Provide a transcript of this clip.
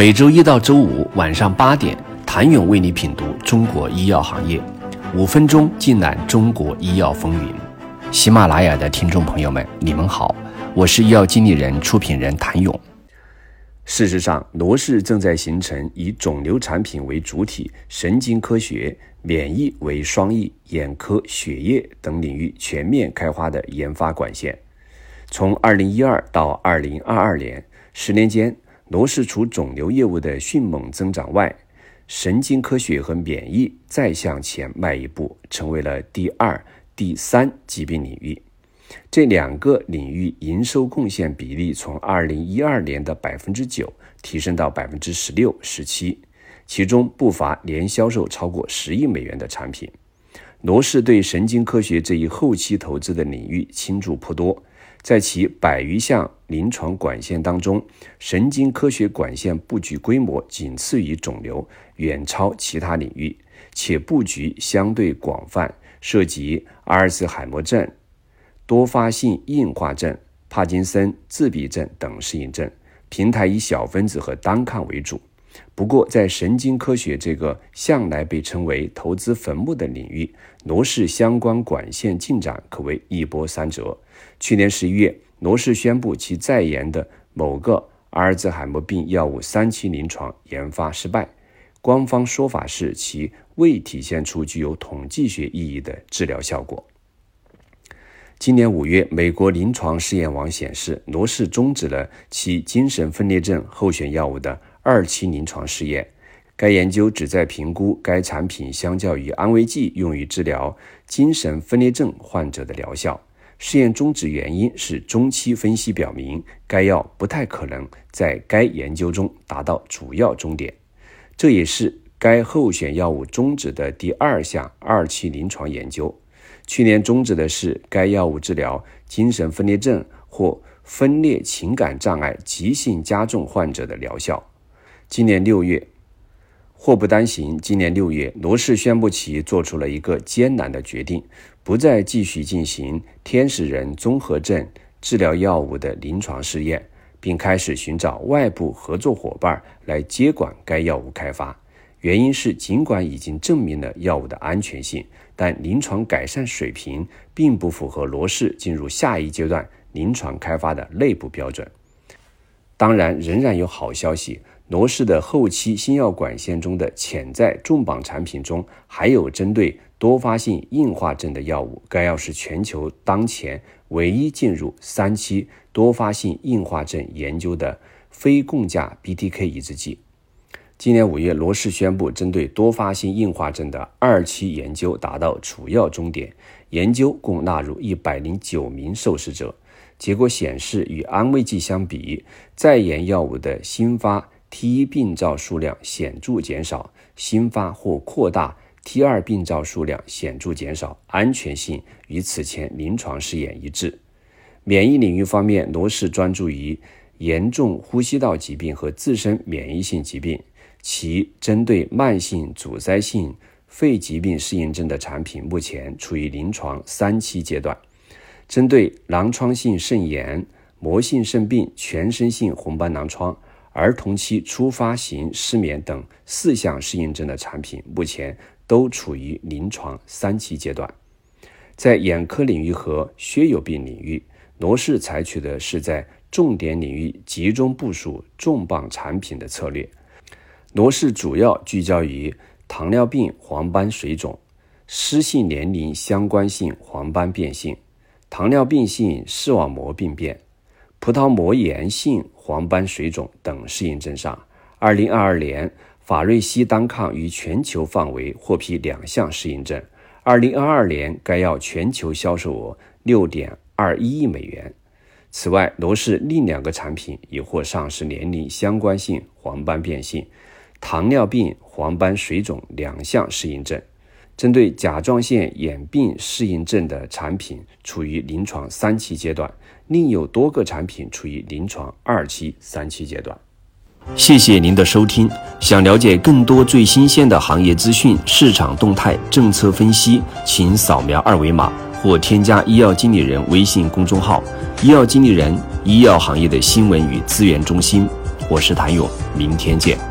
每周一到周五晚上八点，谭勇为你品读中国医药行业，五分钟尽览中国医药风云。喜马拉雅的听众朋友们，你们好，我是医药经理人、出品人谭勇。事实上，罗氏正在形成以肿瘤产品为主体、神经科学、免疫为双翼、眼科、血液等领域全面开花的研发管线。从二零一二到二零二二年，十年间。罗氏除肿瘤业务的迅猛增长外，神经科学和免疫再向前迈一步，成为了第二、第三疾病领域。这两个领域营收贡献比例从二零一二年的百分之九提升到百分之十六、十七，其中不乏年销售超过十亿美元的产品。罗氏对神经科学这一后期投资的领域倾注颇多。在其百余项临床管线当中，神经科学管线布局规模仅次于肿瘤，远超其他领域，且布局相对广泛，涉及阿尔茨海默症、多发性硬化症、帕金森自闭症等适应症。平台以小分子和单抗为主。不过，在神经科学这个向来被称为“投资坟墓”的领域，罗氏相关管线进展可谓一波三折。去年十一月，罗氏宣布其在研的某个阿尔兹海默病药物三期临床研发失败，官方说法是其未体现出具有统计学意义的治疗效果。今年五月，美国临床试验网显示，罗氏终止了其精神分裂症候选药物的二期临床试验。该研究旨在评估该产品相较于安慰剂用于治疗精神分裂症患者的疗效。试验终止原因是中期分析表明，该药不太可能在该研究中达到主要终点。这也是该候选药物终止的第二项二期临床研究。去年终止的是该药物治疗精神分裂症或分裂情感障碍急性加重患者的疗效。今年六月，祸不单行，今年六月，罗氏宣布其做出了一个艰难的决定。不再继续进行天使人综合症治疗药物的临床试验，并开始寻找外部合作伙伴来接管该药物开发。原因是，尽管已经证明了药物的安全性，但临床改善水平并不符合罗氏进入下一阶段临床开发的内部标准。当然，仍然有好消息。罗氏的后期新药管线中的潜在重磅产品中，还有针对多发性硬化症的药物。该药是全球当前唯一进入三期多发性硬化症研究的非共价 BTK 抑制剂。今年五月，罗氏宣布，针对多发性硬化症的二期研究达到主要终点，研究共纳入一百零九名受试者。结果显示，与安慰剂相比，在研药物的新发。T1 病灶数量显著减少，新发或扩大 T2 病灶数量显著减少，安全性与此前临床试验一致。免疫领域方面，罗氏专注于严重呼吸道疾病和自身免疫性疾病，其针对慢性阻塞性肺疾病适应症的产品目前处于临床三期阶段。针对囊疮性肾炎、膜性肾病、全身性红斑狼疮。儿童期初发型失眠等四项适应症的产品，目前都处于临床三期阶段。在眼科领域和血友病领域，罗氏采取的是在重点领域集中部署重磅产品的策略。罗氏主要聚焦于糖尿病黄斑水肿、湿性年龄相关性黄斑变性、糖尿病性视网膜病变。葡萄膜炎性黄斑水肿等适应症上，二零二二年法瑞西单抗于全球范围获批两项适应症。二零二二年该药全球销售额六点二一亿美元。此外，罗氏另两个产品已获上市年龄相关性黄斑变性、糖尿病黄斑水肿两项适应症。针对甲状腺眼病适应症的产品处于临床三期阶段。另有多个产品处于临床二期、三期阶段。谢谢您的收听。想了解更多最新鲜的行业资讯、市场动态、政策分析，请扫描二维码或添加医药经理人微信公众号“医药经理人”——医药行业的新闻与资源中心。我是谭勇。明天见。